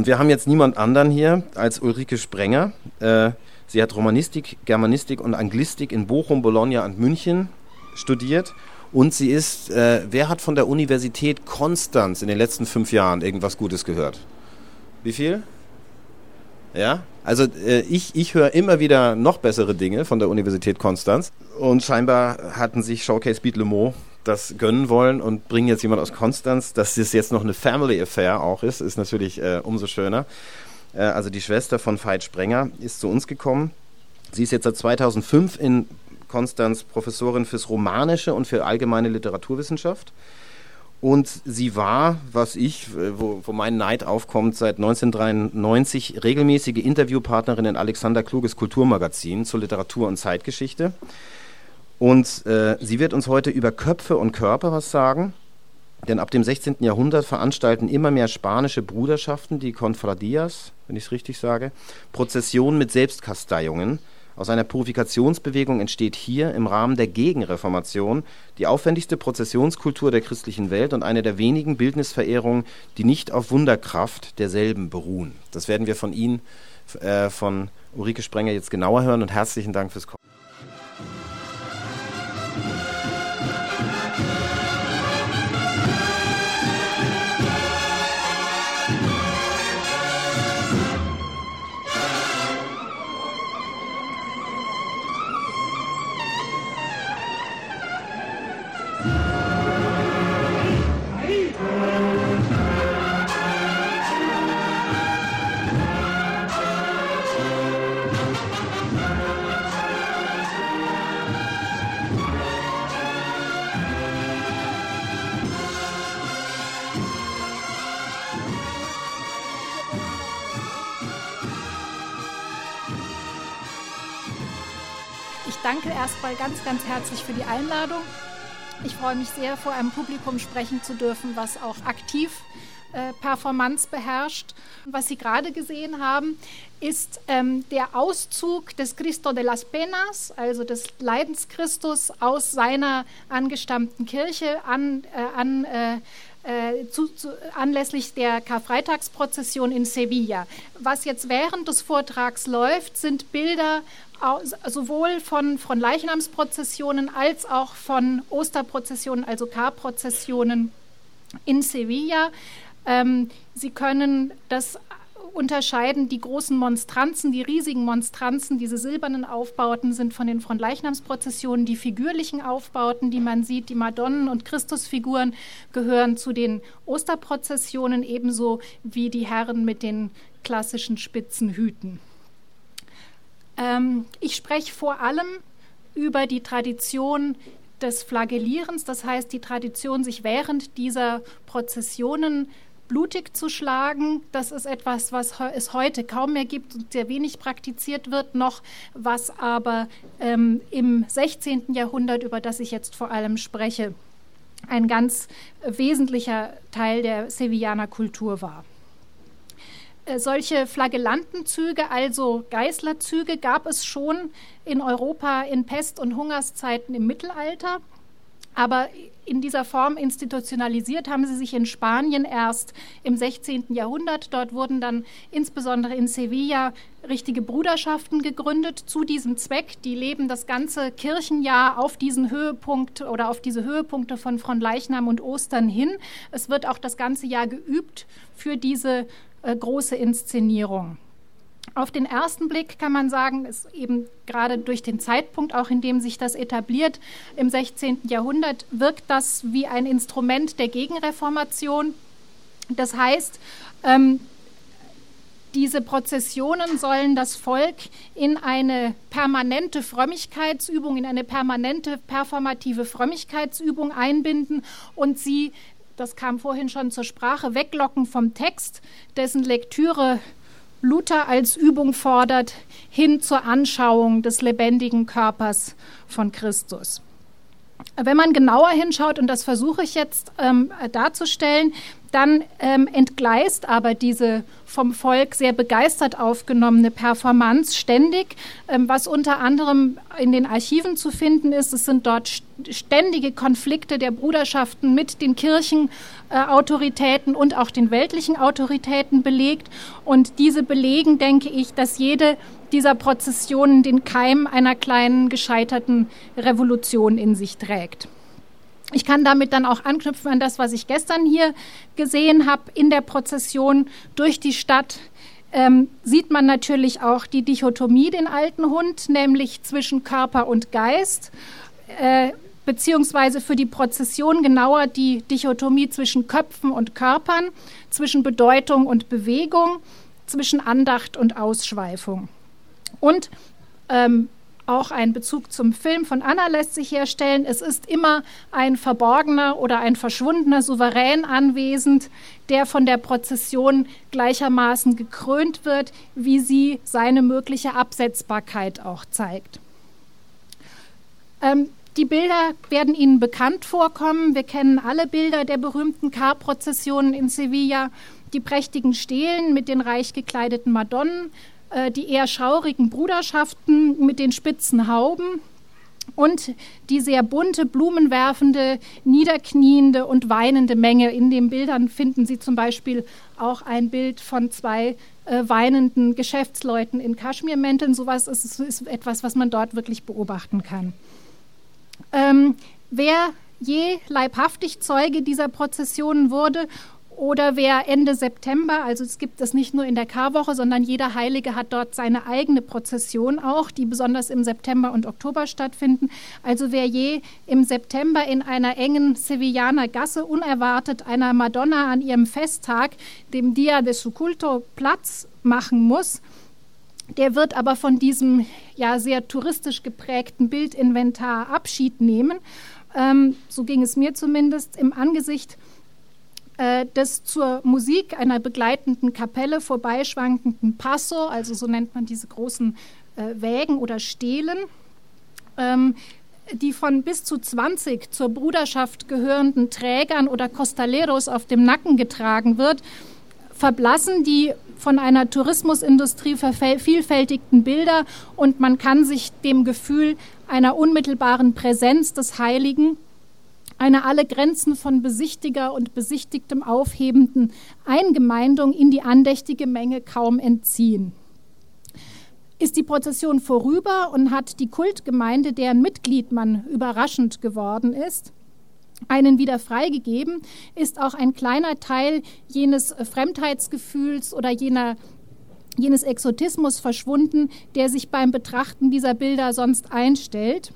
Und wir haben jetzt niemand anderen hier als Ulrike Sprenger. Äh, sie hat Romanistik, Germanistik und Anglistik in Bochum, Bologna und München studiert. Und sie ist, äh, wer hat von der Universität Konstanz in den letzten fünf Jahren irgendwas Gutes gehört? Wie viel? Ja, also äh, ich, ich höre immer wieder noch bessere Dinge von der Universität Konstanz. Und scheinbar hatten sich Showcase Beat Le Mans das gönnen wollen und bringen jetzt jemand aus Konstanz. Dass das jetzt noch eine Family Affair auch ist, ist natürlich äh, umso schöner. Äh, also die Schwester von Veit Sprenger ist zu uns gekommen. Sie ist jetzt seit 2005 in Konstanz Professorin fürs Romanische und für allgemeine Literaturwissenschaft. Und sie war, was ich, äh, wo, wo mein Neid aufkommt, seit 1993 regelmäßige Interviewpartnerin in Alexander Kluges Kulturmagazin zur Literatur und Zeitgeschichte. Und äh, sie wird uns heute über Köpfe und Körper was sagen. Denn ab dem 16. Jahrhundert veranstalten immer mehr spanische Bruderschaften, die Confradias, wenn ich es richtig sage, Prozessionen mit Selbstkasteiungen. Aus einer Purifikationsbewegung entsteht hier im Rahmen der Gegenreformation die aufwendigste Prozessionskultur der christlichen Welt und eine der wenigen Bildnisverehrungen, die nicht auf Wunderkraft derselben beruhen. Das werden wir von Ihnen, äh, von Ulrike Sprenger, jetzt genauer hören und herzlichen Dank fürs Kommen. Erstmal ganz, ganz herzlich für die Einladung. Ich freue mich sehr, vor einem Publikum sprechen zu dürfen, was auch aktiv äh, Performance beherrscht. Was Sie gerade gesehen haben, ist ähm, der Auszug des Cristo de las Penas, also des Leidenschristus aus seiner angestammten Kirche an, äh, an äh, äh, zu, zu, anlässlich der Karfreitagsprozession in Sevilla. Was jetzt während des Vortrags läuft, sind Bilder sowohl von, von Leichnamsprozessionen als auch von Osterprozessionen, also Karprozessionen in Sevilla. Ähm, Sie können das unterscheiden. Die großen Monstranzen, die riesigen Monstranzen, diese silbernen Aufbauten sind von den Fronleichnamsprozessionen. Die figürlichen Aufbauten, die man sieht, die Madonnen- und Christusfiguren, gehören zu den Osterprozessionen, ebenso wie die Herren mit den klassischen spitzen Hüten. Ähm, ich spreche vor allem über die Tradition des Flagellierens, das heißt die Tradition, sich während dieser Prozessionen blutig zu schlagen. Das ist etwas, was es heute kaum mehr gibt und sehr wenig praktiziert wird noch, was aber ähm, im 16. Jahrhundert, über das ich jetzt vor allem spreche, ein ganz wesentlicher Teil der Sevillaner Kultur war. Äh, solche Flagellantenzüge, also Geißlerzüge, gab es schon in Europa in Pest- und Hungerszeiten im Mittelalter. Aber in dieser Form institutionalisiert haben sie sich in Spanien erst im 16. Jahrhundert. Dort wurden dann insbesondere in Sevilla richtige Bruderschaften gegründet zu diesem Zweck. Die leben das ganze Kirchenjahr auf diesen Höhepunkt oder auf diese Höhepunkte von Fronleichnam und Ostern hin. Es wird auch das ganze Jahr geübt für diese äh, große Inszenierung. Auf den ersten Blick kann man sagen, ist eben gerade durch den Zeitpunkt, auch in dem sich das etabliert, im 16. Jahrhundert, wirkt das wie ein Instrument der Gegenreformation. Das heißt, ähm, diese Prozessionen sollen das Volk in eine permanente Frömmigkeitsübung, in eine permanente performative Frömmigkeitsübung einbinden und sie das kam vorhin schon zur Sprache, weglocken vom Text, dessen Lektüre Luther als Übung fordert, hin zur Anschauung des lebendigen Körpers von Christus. Wenn man genauer hinschaut, und das versuche ich jetzt ähm, darzustellen, dann ähm, entgleist aber diese vom Volk sehr begeistert aufgenommene Performance ständig, ähm, was unter anderem in den Archiven zu finden ist. Es sind dort ständige Konflikte der Bruderschaften mit den Kirchenautoritäten äh, und auch den weltlichen Autoritäten belegt. Und diese belegen, denke ich, dass jede dieser Prozessionen den Keim einer kleinen gescheiterten Revolution in sich trägt. Ich kann damit dann auch anknüpfen an das, was ich gestern hier gesehen habe in der Prozession durch die Stadt. Ähm, sieht man natürlich auch die Dichotomie, den alten Hund, nämlich zwischen Körper und Geist, äh, beziehungsweise für die Prozession genauer die Dichotomie zwischen Köpfen und Körpern, zwischen Bedeutung und Bewegung, zwischen Andacht und Ausschweifung. Und ähm, auch ein Bezug zum Film von Anna lässt sich herstellen. Es ist immer ein verborgener oder ein verschwundener Souverän anwesend, der von der Prozession gleichermaßen gekrönt wird, wie sie seine mögliche Absetzbarkeit auch zeigt. Ähm, die Bilder werden Ihnen bekannt vorkommen. Wir kennen alle Bilder der berühmten Karprozessionen in Sevilla. Die prächtigen Stelen mit den reich gekleideten Madonnen, äh, die eher schaurigen Bruderschaften mit den spitzen Hauben und die sehr bunte, blumenwerfende, niederkniende und weinende Menge. In den Bildern finden Sie zum Beispiel auch ein Bild von zwei äh, weinenden Geschäftsleuten in Kaschmirmänteln. Sowas ist, ist etwas, was man dort wirklich beobachten kann. Ähm, wer je leibhaftig Zeuge dieser Prozessionen wurde oder wer Ende September, also es gibt es nicht nur in der Karwoche, sondern jeder Heilige hat dort seine eigene Prozession auch, die besonders im September und Oktober stattfinden. Also wer je im September in einer engen Sevillaner Gasse unerwartet einer Madonna an ihrem Festtag, dem Dia de su Culto, Platz machen muss, der wird aber von diesem ja sehr touristisch geprägten Bildinventar Abschied nehmen. Ähm, so ging es mir zumindest im Angesicht äh, des zur Musik einer begleitenden Kapelle vorbeischwankenden Passo, also so nennt man diese großen äh, Wägen oder Stelen, ähm, die von bis zu 20 zur Bruderschaft gehörenden Trägern oder Costaleros auf dem Nacken getragen wird, verblassen die von einer Tourismusindustrie vervielfältigten Bilder und man kann sich dem Gefühl einer unmittelbaren Präsenz des Heiligen eine alle Grenzen von Besichtiger und Besichtigtem aufhebenden Eingemeindung in die andächtige Menge kaum entziehen. Ist die Prozession vorüber und hat die Kultgemeinde, deren Mitglied man überraschend geworden ist, einen wieder freigegeben, ist auch ein kleiner Teil jenes Fremdheitsgefühls oder jener jenes Exotismus verschwunden, der sich beim Betrachten dieser Bilder sonst einstellt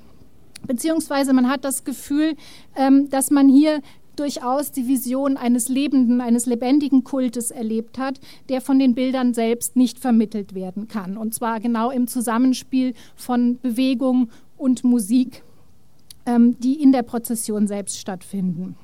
beziehungsweise man hat das Gefühl, ähm, dass man hier durchaus die Vision eines lebenden, eines lebendigen Kultes erlebt hat, der von den Bildern selbst nicht vermittelt werden kann. Und zwar genau im Zusammenspiel von Bewegung und Musik, ähm, die in der Prozession selbst stattfinden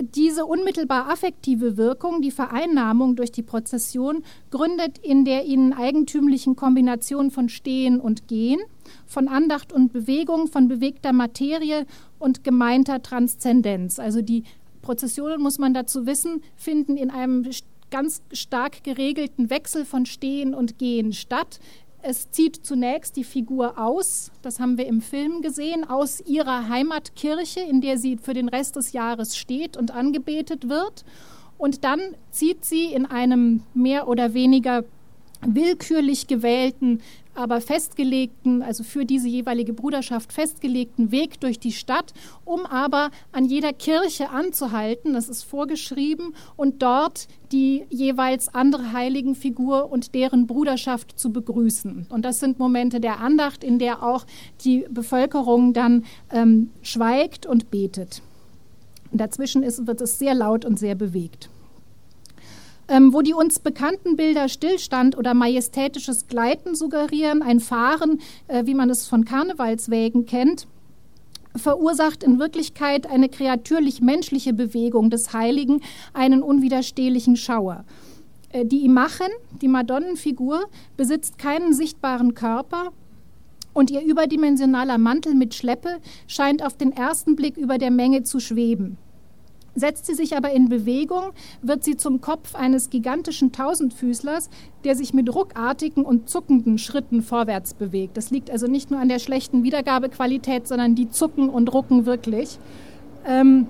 diese unmittelbar affektive Wirkung, die Vereinnahmung durch die Prozession, gründet in der ihnen eigentümlichen Kombination von Stehen und Gehen, von Andacht und Bewegung, von bewegter Materie und gemeinter Transzendenz. Also die Prozessionen, muss man dazu wissen, finden in einem ganz stark geregelten Wechsel von Stehen und Gehen statt. Es zieht zunächst die Figur aus, das haben wir im Film gesehen, aus ihrer Heimatkirche, in der sie für den Rest des Jahres steht und angebetet wird. Und dann zieht sie in einem mehr oder weniger willkürlich gewählten aber festgelegten, also für diese jeweilige Bruderschaft festgelegten Weg durch die Stadt, um aber an jeder Kirche anzuhalten, das ist vorgeschrieben, und dort die jeweils andere Heiligenfigur und deren Bruderschaft zu begrüßen. Und das sind Momente der Andacht, in der auch die Bevölkerung dann ähm, schweigt und betet. Dazwischen ist, wird es sehr laut und sehr bewegt ähm, wo die uns bekannten Bilder Stillstand oder majestätisches Gleiten suggerieren, ein Fahren, äh, wie man es von Karnevalswägen kennt, verursacht in Wirklichkeit eine kreatürlich-menschliche Bewegung des Heiligen einen unwiderstehlichen Schauer. Äh, die Imachen, die Madonnenfigur, besitzt keinen sichtbaren Körper und ihr überdimensionaler Mantel mit Schleppe scheint auf den ersten Blick über der Menge zu schweben. Setzt sie sich aber in Bewegung, wird sie zum Kopf eines gigantischen Tausendfüßlers, der sich mit ruckartigen und zuckenden Schritten vorwärts bewegt. Das liegt also nicht nur an der schlechten Wiedergabequalität, sondern die zucken und rucken wirklich. Ähm,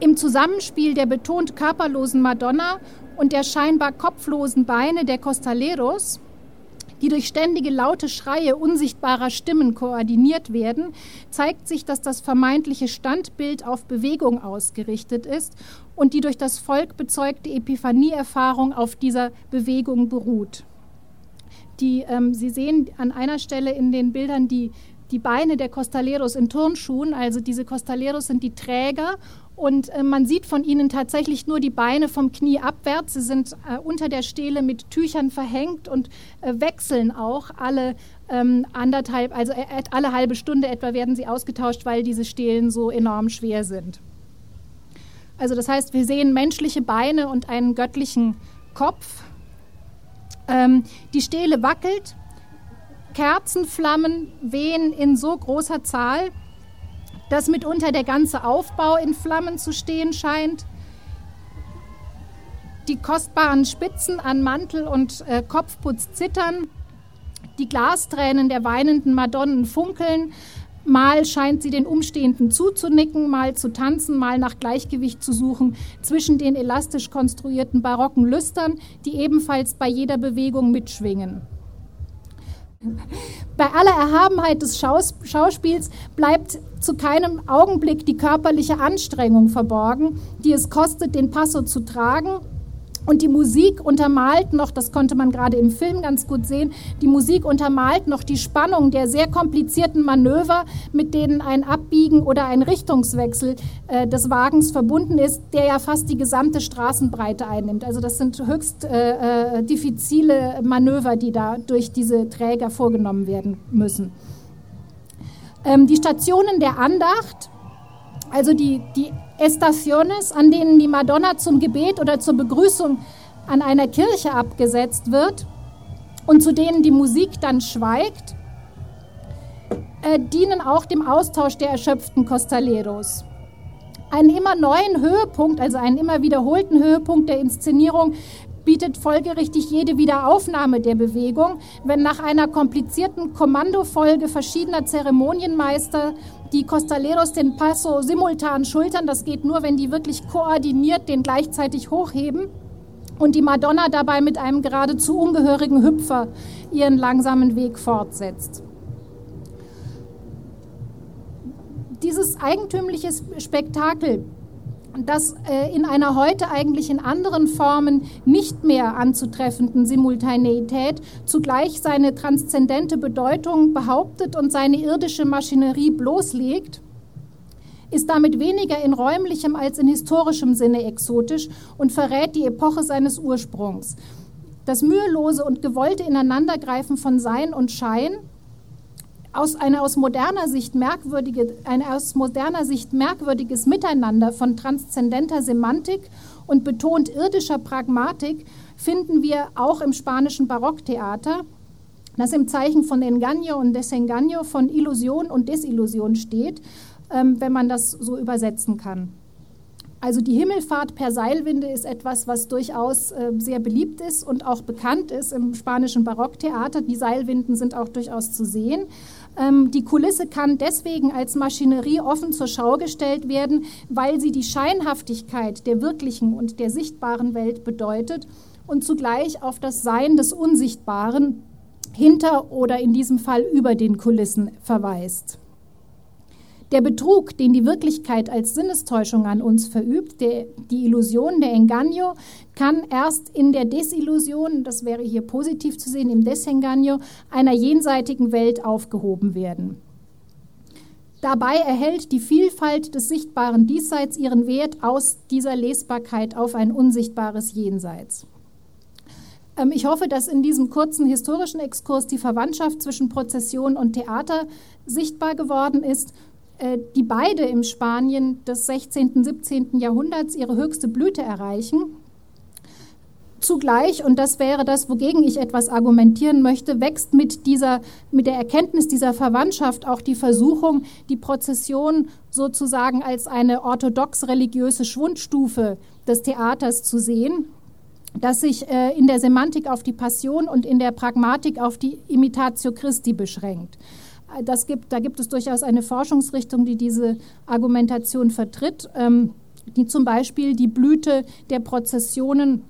Im Zusammenspiel der betont körperlosen Madonna und der scheinbar kopflosen Beine der Costaleros die durch ständige laute Schreie unsichtbarer Stimmen koordiniert werden, zeigt sich, dass das vermeintliche Standbild auf Bewegung ausgerichtet ist und die durch das Volk bezeugte Epiphanieerfahrung auf dieser Bewegung beruht. Die, ähm, Sie sehen an einer Stelle in den Bildern die, die Beine der Costaleros in Turnschuhen, also diese Costaleros sind die Träger und äh, man sieht von ihnen tatsächlich nur die Beine vom Knie abwärts. Sie sind äh, unter der Stele mit Tüchern verhängt und äh, wechseln auch alle ähm, anderthalb, also äh, alle halbe Stunde etwa werden sie ausgetauscht, weil diese Stelen so enorm schwer sind. Also das heißt, wir sehen menschliche Beine und einen göttlichen Kopf. Ähm, die Stele wackelt, Kerzenflammen wehen in so großer Zahl, dass mitunter der ganze Aufbau in Flammen zu stehen scheint. Die kostbaren Spitzen an Mantel und äh, Kopfputz zittern. Die Glastränen der weinenden Madonnen funkeln. Mal scheint sie den Umstehenden zuzunicken, mal zu tanzen, mal nach Gleichgewicht zu suchen zwischen den elastisch konstruierten barocken Lüstern, die ebenfalls bei jeder Bewegung mitschwingen. Bei aller Erhabenheit des Schaus Schauspiels bleibt zu keinem Augenblick die körperliche Anstrengung verborgen, die es kostet, den Passo zu tragen und die Musik untermalt noch, das konnte man gerade im Film ganz gut sehen, die Musik untermalt noch die Spannung der sehr komplizierten Manöver, mit denen ein Abbiegen oder ein Richtungswechsel äh, des Wagens verbunden ist, der ja fast die gesamte Straßenbreite einnimmt. Also das sind höchst äh, äh diffizile Manöver, die da durch diese Träger vorgenommen werden müssen. Ähm, die Stationen der Andacht, also die, die Estaciones, an denen die Madonna zum Gebet oder zur Begrüßung an einer Kirche abgesetzt wird und zu denen die Musik dann schweigt, äh, dienen auch dem Austausch der erschöpften Costaleros. Einen immer neuen Höhepunkt, also einen immer wiederholten Höhepunkt der Inszenierung bietet folgerichtig jede Wiederaufnahme der Bewegung, wenn nach einer komplizierten Kommandofolge verschiedener Zeremonienmeister die Costaleros den Passo simultan schultern. Das geht nur, wenn die wirklich koordiniert den gleichzeitig hochheben und die Madonna dabei mit einem geradezu ungehörigen Hüpfer ihren langsamen Weg fortsetzt. Dieses eigentümliche Spektakel das äh, in einer heute eigentlich in anderen Formen nicht mehr anzutreffenden Simultaneität zugleich seine transzendente Bedeutung behauptet und seine irdische Maschinerie bloßlegt, ist damit weniger in räumlichem als in historischem Sinne exotisch und verrät die Epoche seines Ursprungs. Das mühelose und gewollte Ineinandergreifen von Sein und Schein aus eine aus moderner Sicht merkwürdige, ein aus moderner Sicht merkwürdiges Miteinander von transzendenter Semantik und betont irdischer Pragmatik finden wir auch im spanischen Barocktheater, das im Zeichen von Engaño und Desengaño, von Illusion und Desillusion steht, ähm, wenn man das so übersetzen kann. Also die Himmelfahrt per Seilwinde ist etwas, was durchaus äh, sehr beliebt ist und auch bekannt ist im spanischen Barocktheater. Die Seilwinden sind auch durchaus zu sehen. Ähm, die Kulisse kann deswegen als Maschinerie offen zur Schau gestellt werden, weil sie die Scheinhaftigkeit der wirklichen und der sichtbaren Welt bedeutet und zugleich auf das Sein des Unsichtbaren hinter oder in diesem Fall über den Kulissen verweist. Der Betrug, den die Wirklichkeit als Sinnestäuschung an uns verübt, der, die Illusion, der Engaño, kann erst in der Desillusion, das wäre hier positiv zu sehen, im Desengaño, einer jenseitigen Welt aufgehoben werden. Dabei erhält die Vielfalt des sichtbaren Diesseits ihren Wert aus dieser Lesbarkeit auf ein unsichtbares Jenseits. Ähm, ich hoffe, dass in diesem kurzen historischen Exkurs die Verwandtschaft zwischen Prozession und Theater sichtbar geworden ist die beide im Spanien des 16. und 17. Jahrhunderts ihre höchste Blüte erreichen. Zugleich, und das wäre das, wogegen ich etwas argumentieren möchte, wächst mit, dieser, mit der Erkenntnis dieser Verwandtschaft auch die Versuchung, die Prozession sozusagen als eine orthodox-religiöse Schwundstufe des Theaters zu sehen, das sich äh, in der Semantik auf die Passion und in der Pragmatik auf die Imitatio Christi beschränkt. Das gibt, da gibt es durchaus eine Forschungsrichtung, die diese Argumentation vertritt, ähm, die zum Beispiel die Blüte der Prozessionen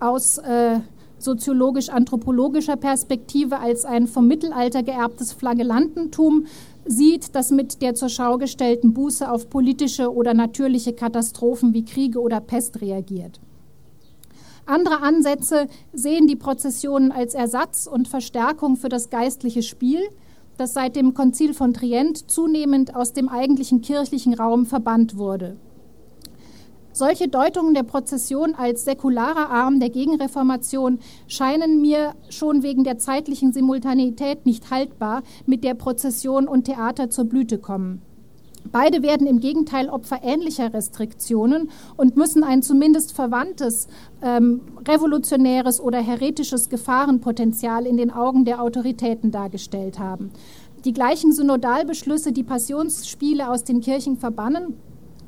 aus äh, soziologisch-anthropologischer Perspektive als ein vom Mittelalter geerbtes Flagellantentum sieht, das mit der zur Schau gestellten Buße auf politische oder natürliche Katastrophen wie Kriege oder Pest reagiert. Andere Ansätze sehen die Prozessionen als Ersatz und Verstärkung für das geistliche Spiel, das seit dem Konzil von Trient zunehmend aus dem eigentlichen kirchlichen Raum verbannt wurde. Solche Deutungen der Prozession als säkularer Arm der Gegenreformation scheinen mir schon wegen der zeitlichen Simultaneität nicht haltbar, mit der Prozession und Theater zur Blüte kommen. Beide werden im Gegenteil Opfer ähnlicher Restriktionen und müssen ein zumindest verwandtes, ähm, revolutionäres oder heretisches Gefahrenpotenzial in den Augen der Autoritäten dargestellt haben. Die gleichen Synodalbeschlüsse, die Passionsspiele aus den Kirchen verbannen,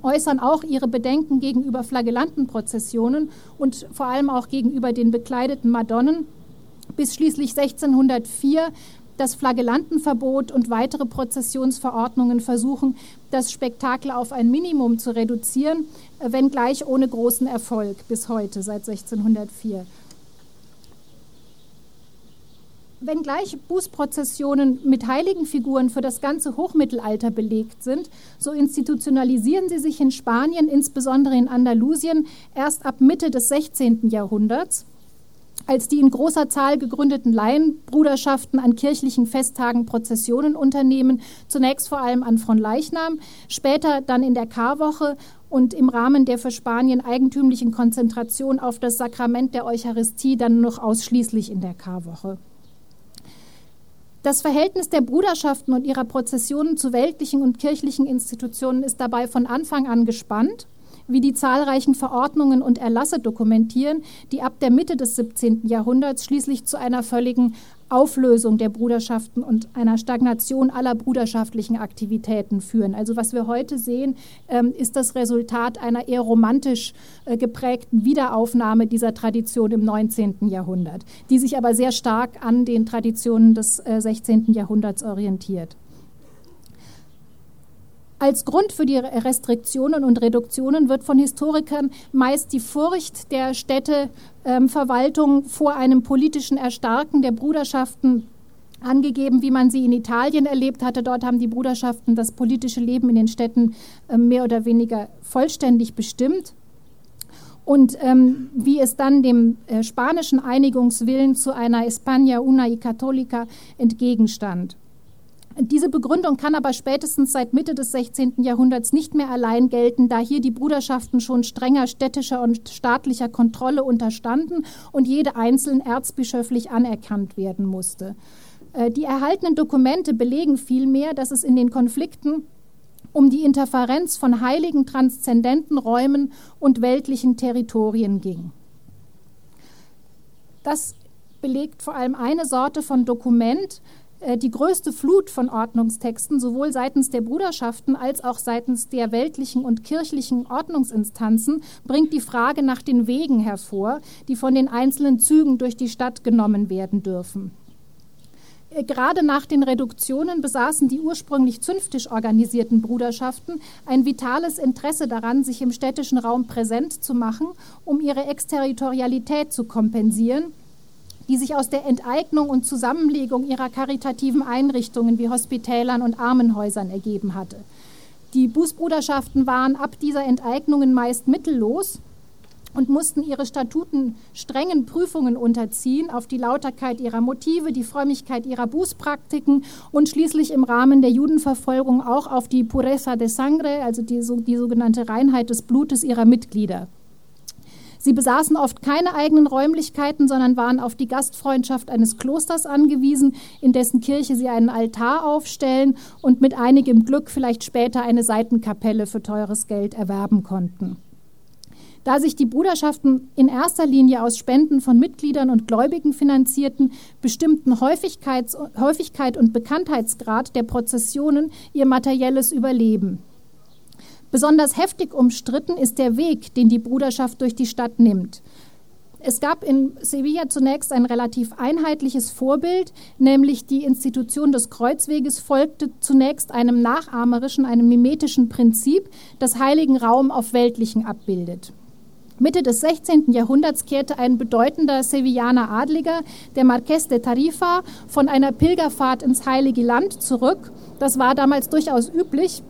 äußern auch ihre Bedenken gegenüber Flagellantenprozessionen und vor allem auch gegenüber den bekleideten Madonnen, bis schließlich 1604 das Flagellantenverbot und weitere Prozessionsverordnungen versuchen, das Spektakel auf ein Minimum zu reduzieren, wenngleich ohne großen Erfolg bis heute, seit 1604. Wenngleich Bußprozessionen mit heiligen Figuren für das ganze Hochmittelalter belegt sind, so institutionalisieren sie sich in Spanien, insbesondere in Andalusien, erst ab Mitte des 16. Jahrhunderts, als die in großer Zahl gegründeten Laienbruderschaften an kirchlichen Festtagen Prozessionen unternehmen, zunächst vor allem an Fronleichnam, später dann in der Karwoche und im Rahmen der für Spanien eigentümlichen Konzentration auf das Sakrament der Eucharistie dann noch ausschließlich in der Karwoche. Das Verhältnis der Bruderschaften und ihrer Prozessionen zu weltlichen und kirchlichen Institutionen ist dabei von Anfang an gespannt wie die zahlreichen Verordnungen und Erlasse dokumentieren, die ab der Mitte des 17. Jahrhunderts schließlich zu einer völligen Auflösung der Bruderschaften und einer Stagnation aller bruderschaftlichen Aktivitäten führen. Also was wir heute sehen, ähm, ist das Resultat einer eher romantisch äh, geprägten Wiederaufnahme dieser Tradition im 19. Jahrhundert, die sich aber sehr stark an den Traditionen des äh, 16. Jahrhunderts orientiert. Als Grund für die Restriktionen und Reduktionen wird von Historikern meist die Furcht der Städteverwaltung vor einem politischen Erstarken der Bruderschaften angegeben, wie man sie in Italien erlebt hatte. Dort haben die Bruderschaften das politische Leben in den Städten ähm, mehr oder weniger vollständig bestimmt. Und ähm, wie es dann dem äh, spanischen Einigungswillen zu einer España una y católica entgegenstand. Diese Begründung kann aber spätestens seit Mitte des 16. Jahrhunderts nicht mehr allein gelten, da hier die Bruderschaften schon strenger städtischer und staatlicher Kontrolle unterstanden und jede einzeln erzbischöflich anerkannt werden musste. Äh, die erhaltenen Dokumente belegen vielmehr, dass es in den Konflikten um die Interferenz von heiligen transzendenten Räumen und weltlichen Territorien ging. Das belegt vor allem eine Sorte von Dokument, die größte Flut von Ordnungstexten sowohl seitens der Bruderschaften als auch seitens der weltlichen und kirchlichen Ordnungsinstanzen bringt die Frage nach den Wegen hervor, die von den einzelnen Zügen durch die Stadt genommen werden dürfen. Äh, gerade nach den Reduktionen besaßen die ursprünglich zünftig organisierten Bruderschaften ein vitales Interesse daran, sich im städtischen Raum präsent zu machen, um ihre Exterritorialität zu kompensieren die sich aus der Enteignung und Zusammenlegung ihrer karitativen Einrichtungen wie Hospitälern und Armenhäusern ergeben hatte. Die Bußbruderschaften waren ab dieser Enteignungen meist mittellos und mussten ihre Statuten strengen Prüfungen unterziehen auf die Lauterkeit ihrer Motive, die Frömmigkeit ihrer Bußpraktiken und schließlich im Rahmen der Judenverfolgung auch auf die Pureza de Sangre, also die, die sogenannte Reinheit des Blutes ihrer Mitglieder. Sie besaßen oft keine eigenen Räumlichkeiten, sondern waren auf die Gastfreundschaft eines Klosters angewiesen, in dessen Kirche sie einen Altar aufstellen und mit einigem Glück vielleicht später eine Seitenkapelle für teures Geld erwerben konnten. Da sich die Bruderschaften in erster Linie aus Spenden von Mitgliedern und Gläubigen finanzierten, bestimmten Häufigkeit und Bekanntheitsgrad der Prozessionen ihr materielles Überleben. Besonders heftig umstritten ist der Weg, den die Bruderschaft durch die Stadt nimmt. Es gab in Sevilla zunächst ein relativ einheitliches Vorbild, nämlich die Institution des Kreuzweges folgte zunächst einem nachahmerischen, einem mimetischen Prinzip, das heiligen Raum auf weltlichen abbildet. Mitte des 16. Jahrhunderts kehrte ein bedeutender Sevillaner Adliger, der Marqués de Tarifa, von einer Pilgerfahrt ins Heilige Land zurück. Das war damals durchaus üblich,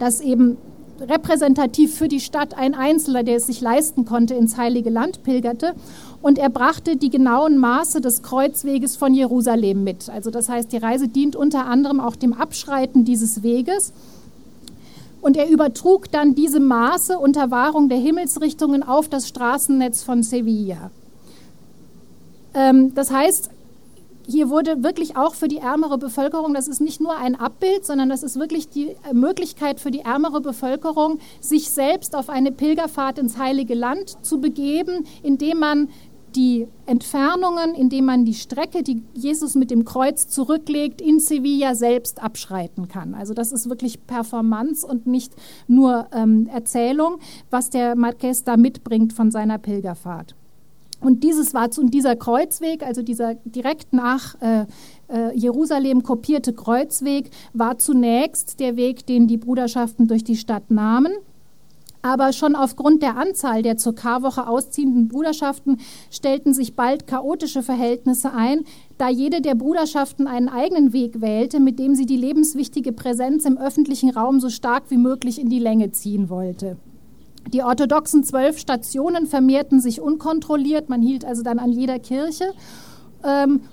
dass eben repräsentativ für die Stadt ein Einzelner, der es sich leisten konnte, ins Heilige Land pilgerte. Und er brachte die genauen Maße des Kreuzweges von Jerusalem mit. Also das heißt, die Reise dient unter anderem auch dem Abschreiten dieses Weges. Und er übertrug dann diese Maße unter Wahrung der Himmelsrichtungen auf das Straßennetz von Sevilla. Ähm, das heißt, hier wurde wirklich auch für die ärmere Bevölkerung, das ist nicht nur ein Abbild, sondern das ist wirklich die äh, Möglichkeit für die ärmere Bevölkerung, sich selbst auf eine Pilgerfahrt ins Heilige Land zu begeben, indem man die Entfernungen, indem man die Strecke, die Jesus mit dem Kreuz zurücklegt, in Sevilla selbst abschreiten kann. Also das ist wirklich Performance und nicht nur ähm, Erzählung, was der Marquez da mitbringt von seiner Pilgerfahrt. Und dieses war und dieser Kreuzweg, also dieser direkt nach äh, äh, Jerusalem kopierte Kreuzweg, war zunächst der Weg, den die Bruderschaften durch die Stadt nahmen. Aber schon aufgrund der Anzahl der zur Karwoche ausziehenden Bruderschaften stellten sich bald chaotische Verhältnisse ein, da jede der Bruderschaften einen eigenen Weg wählte, mit dem sie die lebenswichtige Präsenz im öffentlichen Raum so stark wie möglich in die Länge ziehen wollte. Die orthodoxen zwölf Stationen vermehrten sich unkontrolliert, man hielt also dann an jeder Kirche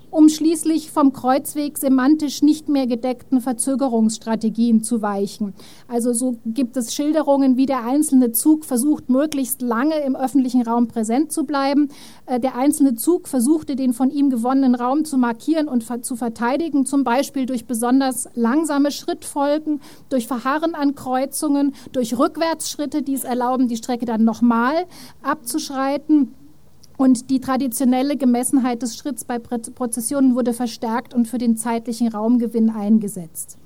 um schließlich vom Kreuzweg semantisch nicht mehr gedeckten Verzögerungsstrategien zu weichen. Also so gibt es Schilderungen, wie der einzelne Zug versucht, möglichst lange im öffentlichen Raum präsent zu bleiben. Äh, der einzelne Zug versuchte, den von ihm gewonnenen Raum zu markieren und zu verteidigen, zum Beispiel durch besonders langsame Schrittfolgen, durch Verharren an Kreuzungen, durch Rückwärtsschritte, die es erlauben, die Strecke dann nochmal abzuschreiten. Und die traditionelle Gemessenheit des Schritts bei Prozessionen wurde verstärkt und für den zeitlichen Raumgewinn eingesetzt.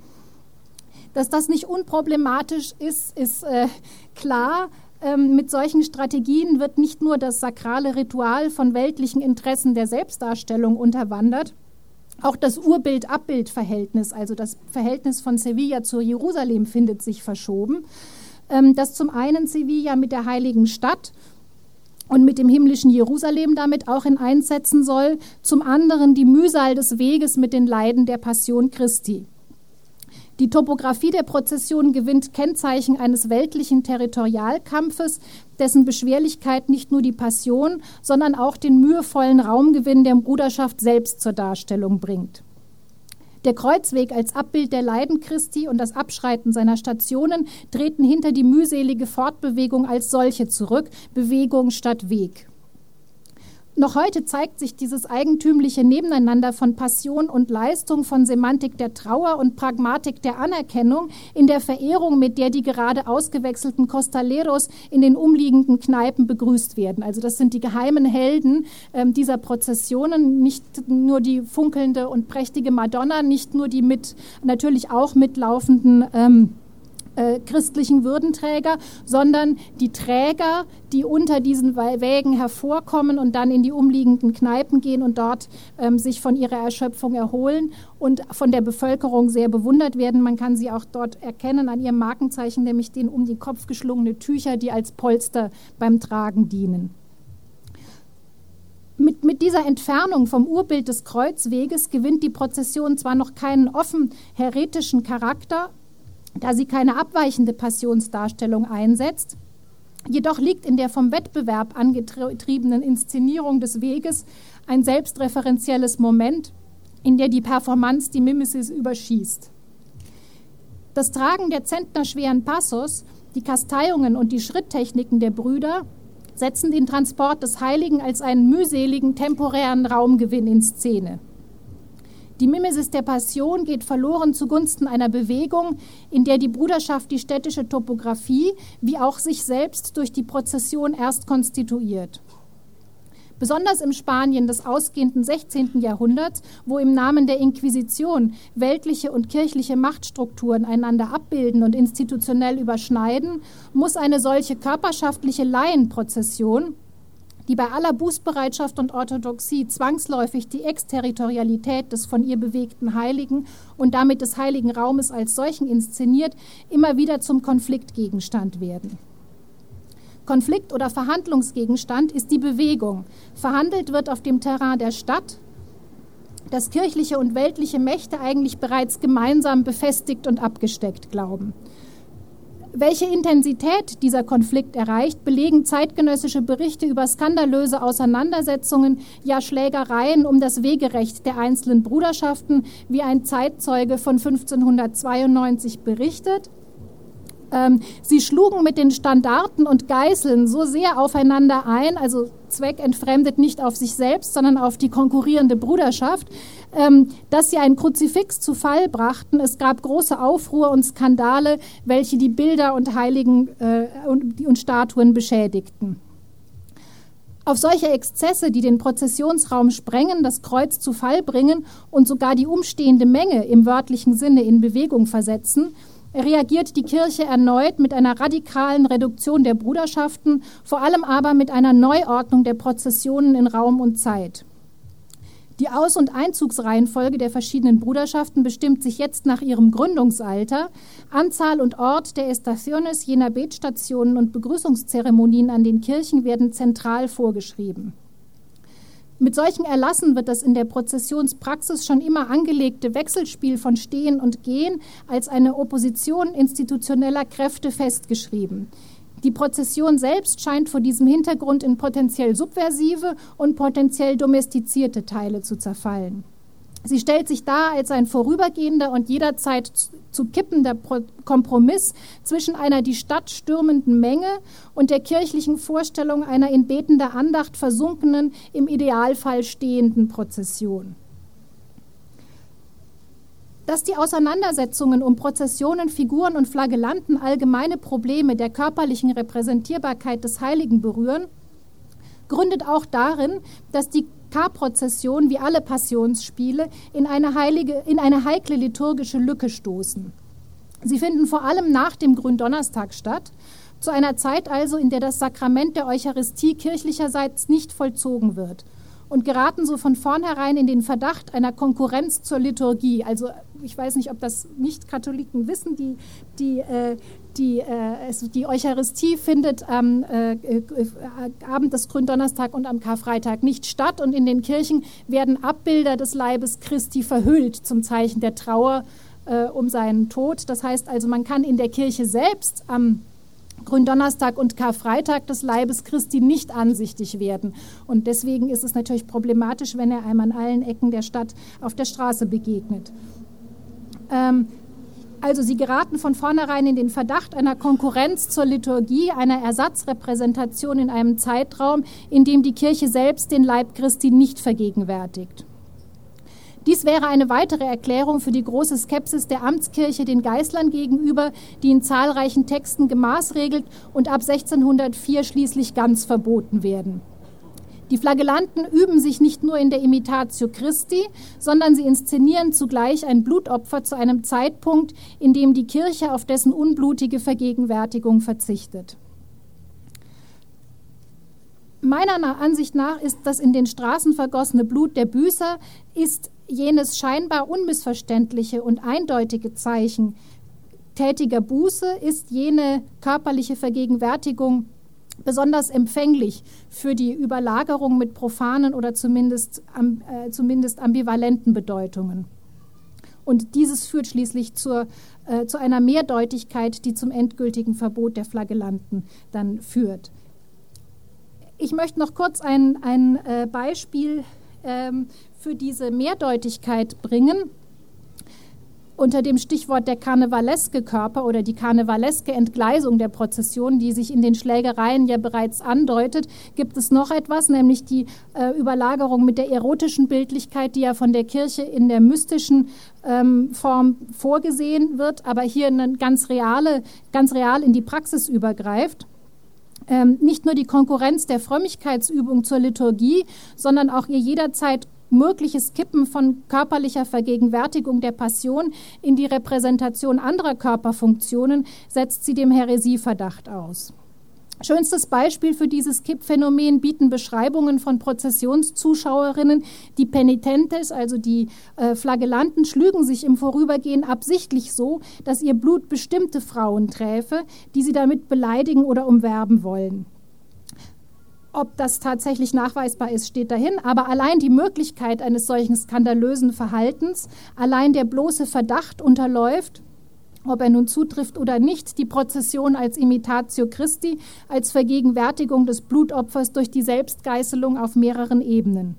Dass das nicht unproblematisch ist, ist äh, klar. Ähm, mit solchen Strategien wird nicht nur das sakrale Ritual von weltlichen Interessen der Selbstdarstellung unterwandert, auch das Urbild-Abbild-Verhältnis, also das Verhältnis von Sevilla zu Jerusalem, findet sich verschoben. Ähm, dass zum einen Sevilla mit der heiligen Stadt und mit dem himmlischen Jerusalem damit auch in einsetzen soll, zum anderen die Mühsal des Weges mit den Leiden der Passion Christi. Die Topographie der Prozession gewinnt Kennzeichen eines weltlichen Territorialkampfes, dessen Beschwerlichkeit nicht nur die Passion, sondern auch den mühevollen Raumgewinn der Bruderschaft selbst zur Darstellung bringt. Der Kreuzweg als Abbild der Leiden Christi und das Abschreiten seiner Stationen treten hinter die mühselige Fortbewegung als solche zurück, Bewegung statt Weg. Noch heute zeigt sich dieses eigentümliche Nebeneinander von Passion und Leistung, von Semantik der Trauer und Pragmatik der Anerkennung in der Verehrung, mit der die gerade ausgewechselten Costaleros in den umliegenden Kneipen begrüßt werden. Also das sind die geheimen Helden ähm, dieser Prozessionen, nicht nur die funkelnde und prächtige Madonna, nicht nur die mit natürlich auch mitlaufenden ähm, äh, christlichen Würdenträger, sondern die Träger, die unter diesen Wägen hervorkommen und dann in die umliegenden Kneipen gehen und dort ähm, sich von ihrer Erschöpfung erholen und von der Bevölkerung sehr bewundert werden. Man kann sie auch dort erkennen an ihrem Markenzeichen, nämlich den um den Kopf geschlungene Tücher, die als Polster beim Tragen dienen. Mit, mit, dieser Entfernung vom Urbild des Kreuzweges gewinnt die Prozession zwar noch keinen offen heretischen Charakter, da sie keine abweichende Passionsdarstellung einsetzt. Jedoch liegt in der vom Wettbewerb angetriebenen Inszenierung des Weges ein selbstreferenzielles Moment, in der die Performance die Mimesis überschießt. Das Tragen der zentnerschweren Passos, die Kasteiungen und die Schritttechniken der Brüder setzen den Transport des Heiligen als einen mühseligen temporären Raumgewinn in Szene. Die Mimesis der Passion geht verloren zugunsten einer Bewegung, in der die Bruderschaft die städtische Topographie wie auch sich selbst durch die Prozession erst konstituiert. Besonders im Spanien des ausgehenden 16. Jahrhunderts, wo im Namen der Inquisition weltliche und kirchliche Machtstrukturen einander abbilden und institutionell überschneiden, muss eine solche körperschaftliche Laienprozession die bei aller Bußbereitschaft und Orthodoxie zwangsläufig die Exterritorialität des von ihr bewegten Heiligen und damit des heiligen Raumes als solchen inszeniert, immer wieder zum Konfliktgegenstand werden. Konflikt- oder Verhandlungsgegenstand ist die Bewegung. Verhandelt wird auf dem Terrain der Stadt, das kirchliche und weltliche Mächte eigentlich bereits gemeinsam befestigt und abgesteckt glauben. Welche Intensität dieser Konflikt erreicht, belegen zeitgenössische Berichte über skandalöse Auseinandersetzungen, ja Schlägereien um das Wegerecht der einzelnen Bruderschaften, wie ein Zeitzeuge von 1592 berichtet. Ähm, sie schlugen mit den Standarten und Geißeln so sehr aufeinander ein, also Zweck entfremdet nicht auf sich selbst, sondern auf die konkurrierende Bruderschaft, ähm, dass sie ein Kruzifix zu Fall brachten. Es gab große Aufruhr und Skandale, welche die Bilder und Heiligen äh, und, und Statuen beschädigten. Auf solche Exzesse, die den Prozessionsraum sprengen, das Kreuz zu Fall bringen und sogar die umstehende Menge im wörtlichen Sinne in Bewegung versetzen, reagiert die Kirche erneut mit einer radikalen Reduktion der Bruderschaften, vor allem aber mit einer Neuordnung der Prozessionen in Raum und Zeit. Die Aus- und Einzugsreihenfolge der verschiedenen Bruderschaften bestimmt sich jetzt nach ihrem Gründungsalter, Anzahl und Ort der Estaciones jener Betstationen und Begrüßungszeremonien an den Kirchen werden zentral vorgeschrieben. Mit solchen Erlassen wird das in der Prozessionspraxis schon immer angelegte Wechselspiel von Stehen und Gehen als eine Opposition institutioneller Kräfte festgeschrieben. Die Prozession selbst scheint vor diesem Hintergrund in potenziell subversive und potenziell domestizierte Teile zu zerfallen. Sie stellt sich dar als ein vorübergehender und jederzeit zu kippender Kompromiss zwischen einer die Stadt stürmenden Menge und der kirchlichen Vorstellung einer in betender Andacht versunkenen, im Idealfall stehenden Prozession. Dass die Auseinandersetzungen um Prozessionen, Figuren und Flagellanten allgemeine Probleme der körperlichen Repräsentierbarkeit des Heiligen berühren, gründet auch darin, dass die Karprozession wie alle Passionsspiele in eine, heilige, in eine heikle liturgische Lücke stoßen. Sie finden vor allem nach dem Gründonnerstag statt, zu einer Zeit also, in der das Sakrament der Eucharistie kirchlicherseits nicht vollzogen wird und geraten so von vornherein in den Verdacht einer Konkurrenz zur Liturgie. Also ich weiß nicht, ob das Nicht-Katholiken wissen, die, die, äh, die, äh, die Eucharistie findet am äh, äh, Abend des Gründonnerstag und am Karfreitag nicht statt und in den Kirchen werden Abbilder des Leibes Christi verhüllt zum Zeichen der Trauer um seinen Tod. Das heißt also, man kann in der Kirche selbst am Gründonnerstag und Karfreitag des Leibes Christi nicht ansichtig werden. Und deswegen ist es natürlich problematisch, wenn er einem an allen Ecken der Stadt auf der Straße begegnet. Ähm, also sie geraten von vornherein in den Verdacht einer Konkurrenz zur Liturgie, einer Ersatzrepräsentation in einem Zeitraum, in dem die Kirche selbst den Leib Christi nicht vergegenwärtigt. Dies wäre eine weitere Erklärung für die große Skepsis der Amtskirche den Geißlern gegenüber, die in zahlreichen Texten gemaßregelt und ab 1604 schließlich ganz verboten werden. Die Flagellanten üben sich nicht nur in der Imitatio Christi, sondern sie inszenieren zugleich ein Blutopfer zu einem Zeitpunkt, in dem die Kirche auf dessen unblutige Vergegenwärtigung verzichtet. Meiner Ansicht nach ist das in den Straßen vergossene Blut der Büßer ist jenes scheinbar unmissverständliche und eindeutige Zeichen tätiger Buße, ist jene körperliche Vergegenwärtigung besonders empfänglich für die Überlagerung mit profanen oder zumindest, äh, zumindest ambivalenten Bedeutungen. Und dieses führt schließlich zur, äh, zu einer Mehrdeutigkeit, die zum endgültigen Verbot der Flagellanten dann führt. Ich möchte noch kurz ein, ein äh, Beispiel ähm, für diese Mehrdeutigkeit bringen. Unter dem Stichwort der karnevaleske Körper oder die karnevaleske Entgleisung der Prozession, die sich in den Schlägereien ja bereits andeutet, gibt es noch etwas, nämlich die äh, Überlagerung mit der erotischen Bildlichkeit, die ja von der Kirche in der mystischen ähm, Form vorgesehen wird, aber hier eine ganz reale, ganz real in die Praxis übergreift. Ähm, nicht nur die Konkurrenz der Frömmigkeitsübung zur Liturgie, sondern auch ihr jederzeit mögliches Kippen von körperlicher Vergegenwärtigung der Passion in die Repräsentation anderer Körperfunktionen setzt sie dem Häresieverdacht aus. Schönstes Beispiel für dieses Kippphänomen bieten Beschreibungen von Prozessionszuschauerinnen. Die Penitentes, also die äh, Flagellanten, schlügen sich im Vorübergehen absichtlich so, dass ihr Blut bestimmte Frauen träfe, die sie damit beleidigen oder umwerben wollen. Ob das tatsächlich nachweisbar ist, steht dahin. Aber allein die Möglichkeit eines solchen skandalösen Verhaltens, allein der bloße Verdacht unterläuft, ob er nun zutrifft oder nicht, die Prozession als Imitatio Christi, als Vergegenwärtigung des Blutopfers durch die Selbstgeißelung auf mehreren Ebenen.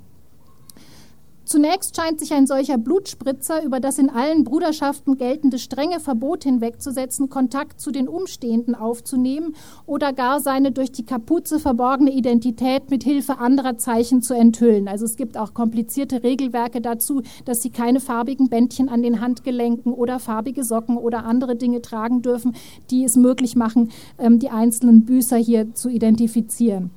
Zunächst scheint sich ein solcher Blutspritzer über das in allen Bruderschaften geltende strenge Verbot hinwegzusetzen, Kontakt zu den Umstehenden aufzunehmen oder gar seine durch die Kapuze verborgene Identität mit Hilfe anderer Zeichen zu enthüllen. Also es gibt auch komplizierte Regelwerke dazu, dass sie keine farbigen Bändchen an den Handgelenken oder farbige Socken oder andere Dinge tragen dürfen, die es möglich machen, ähm, die einzelnen Büßer hier zu identifizieren.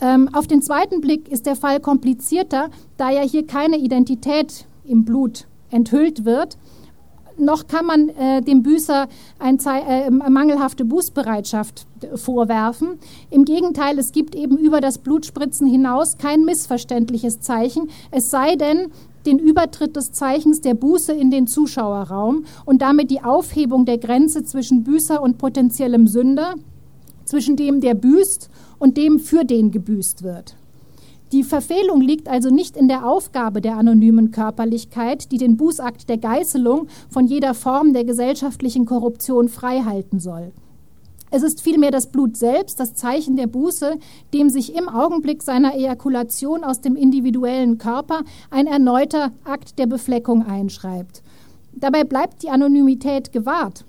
Ähm, auf den zweiten Blick ist der Fall komplizierter, da ja hier keine Identität im Blut enthüllt wird. Noch kann man äh, dem Büßer eine äh, mangelhafte Bußbereitschaft vorwerfen. Im Gegenteil, es gibt eben über das Blutspritzen hinaus kein missverständliches Zeichen, es sei denn, den Übertritt des Zeichens der Buße in den Zuschauerraum und damit die Aufhebung der Grenze zwischen Büßer und potenziellem Sünder, zwischen dem, der büßt und dem, für den gebüßt wird. Die Verfehlung liegt also nicht in der Aufgabe der anonymen Körperlichkeit, die den Bußakt der Geißelung von jeder Form der gesellschaftlichen Korruption freihalten soll. Es ist vielmehr das Blut selbst, das Zeichen der Buße, dem sich im Augenblick seiner Ejakulation aus dem individuellen Körper ein erneuter Akt der Befleckung einschreibt. Dabei bleibt die Anonymität gewahrt.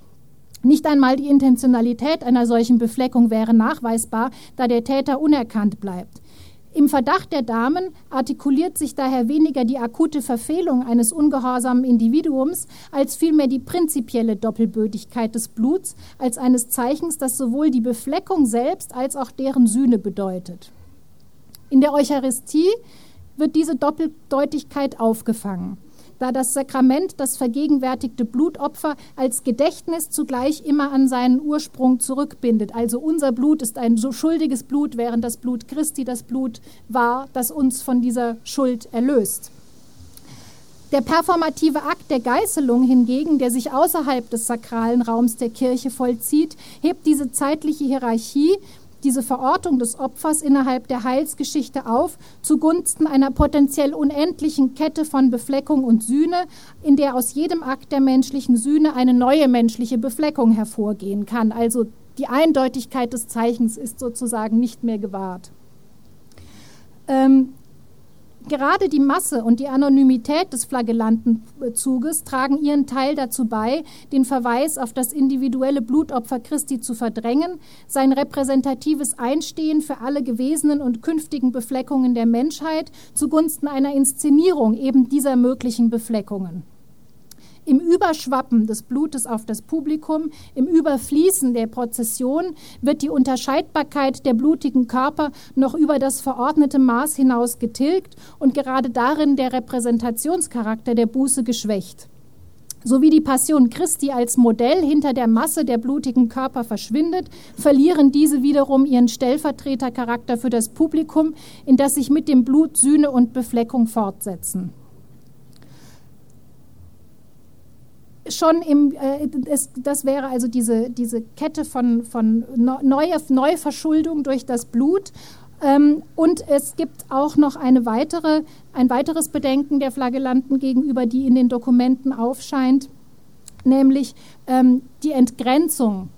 Nicht einmal die Intentionalität einer solchen Befleckung wäre nachweisbar, da der Täter unerkannt bleibt. Im Verdacht der Damen artikuliert sich daher weniger die akute Verfehlung eines ungehorsamen Individuums als vielmehr die prinzipielle Doppelbödigkeit des Bluts als eines Zeichens, das sowohl die Befleckung selbst als auch deren Sühne bedeutet. In der Eucharistie wird diese Doppeldeutigkeit aufgefangen da das Sakrament das vergegenwärtigte Blutopfer als Gedächtnis zugleich immer an seinen Ursprung zurückbindet. Also unser Blut ist ein so schuldiges Blut, während das Blut Christi das Blut war, das uns von dieser Schuld erlöst. Der performative Akt der Geißelung hingegen, der sich außerhalb des sakralen Raums der Kirche vollzieht, hebt diese zeitliche Hierarchie diese Verortung des Opfers innerhalb der Heilsgeschichte auf zugunsten einer potenziell unendlichen Kette von Befleckung und Sühne, in der aus jedem Akt der menschlichen Sühne eine neue menschliche Befleckung hervorgehen kann. Also die Eindeutigkeit des Zeichens ist sozusagen nicht mehr gewahrt. Ähm, Gerade die Masse und die Anonymität des Flagellantenzuges tragen ihren Teil dazu bei, den Verweis auf das individuelle Blutopfer Christi zu verdrängen, sein repräsentatives Einstehen für alle gewesenen und künftigen Befleckungen der Menschheit zugunsten einer Inszenierung eben dieser möglichen Befleckungen im Überschwappen des Blutes auf das Publikum, im Überfließen der Prozession wird die Unterscheidbarkeit der blutigen Körper noch über das verordnete Maß hinaus getilgt und gerade darin der Repräsentationscharakter der Buße geschwächt. So wie die Passion Christi als Modell hinter der Masse der blutigen Körper verschwindet, verlieren diese wiederum ihren Stellvertretercharakter für das Publikum, in das sich mit dem Blut Sühne und Befleckung fortsetzen. Schon im, äh, es, das wäre also diese, diese Kette von, von neue, Neuverschuldung durch das Blut. Ähm, und es gibt auch noch eine weitere, ein weiteres Bedenken der Flagellanten gegenüber, die in den Dokumenten aufscheint, nämlich ähm, die Entgrenzung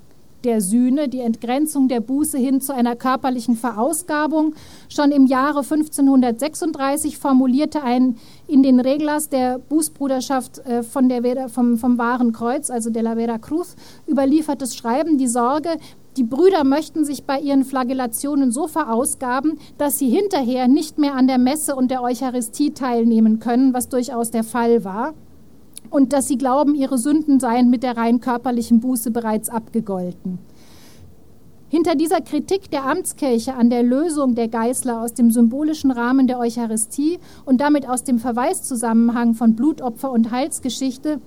der Sühne, die Entgrenzung der Buße hin zu einer körperlichen Verausgabung. Schon im Jahre 1536 formulierte ein in den Reglas der Bußbruderschaft äh, von der Vera, vom, vom Wahren Kreuz, also de la Vera Cruz, überliefertes Schreiben die Sorge, die Brüder möchten sich bei ihren Flagellationen so verausgaben, dass sie hinterher nicht mehr an der Messe und der Eucharistie teilnehmen können, was durchaus der Fall war und dass sie glauben, ihre Sünden seien mit der rein körperlichen Buße bereits abgegolten. Hinter dieser Kritik der Amtskirche an der Lösung der Geißler aus dem symbolischen Rahmen der Eucharistie und damit aus dem Verweiszusammenhang von Blutopfer und Heilsgeschichte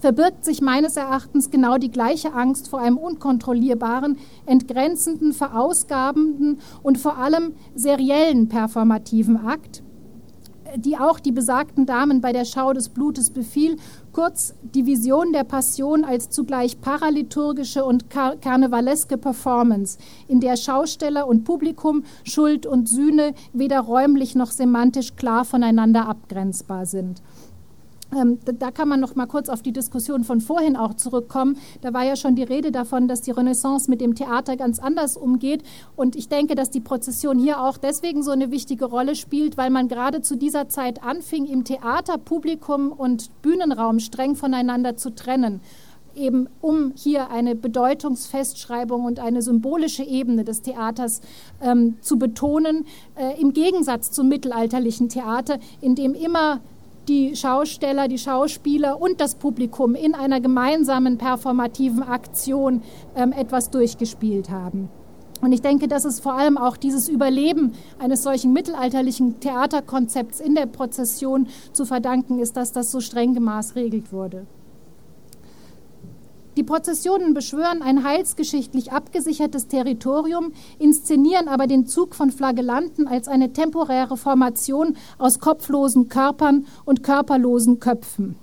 verbirgt sich meines Erachtens genau die gleiche Angst vor einem unkontrollierbaren, entgrenzenden, verausgabenden und vor allem seriellen performativen Akt, die auch die besagten Damen bei der Schau des Blutes befiel, kurz die Vision der Passion als zugleich paraliturgische und kar karnevaleske Performance, in der Schausteller und Publikum, Schuld und Sühne weder räumlich noch semantisch klar voneinander abgrenzbar sind. Ähm, da kann man noch mal kurz auf die Diskussion von vorhin auch zurückkommen. Da war ja schon die Rede davon, dass die Renaissance mit dem Theater ganz anders umgeht. Und ich denke, dass die Prozession hier auch deswegen so eine wichtige Rolle spielt, weil man gerade zu dieser Zeit anfing, im Theater Publikum und Bühnenraum streng voneinander zu trennen eben um hier eine Bedeutungsfestschreibung und eine symbolische Ebene des Theaters ähm, zu betonen, äh, im Gegensatz zum mittelalterlichen Theater, in dem immer die Schausteller, die Schauspieler und das Publikum in einer gemeinsamen performativen Aktion ähm, etwas durchgespielt haben. Und ich denke, dass es vor allem auch dieses Überleben eines solchen mittelalterlichen Theaterkonzepts in der Prozession zu verdanken ist, dass das so streng gemaßregelt wurde. Die Prozessionen beschwören ein heilsgeschichtlich abgesichertes Territorium, inszenieren aber den Zug von Flagellanten als eine temporäre Formation aus kopflosen Körpern und körperlosen Köpfen.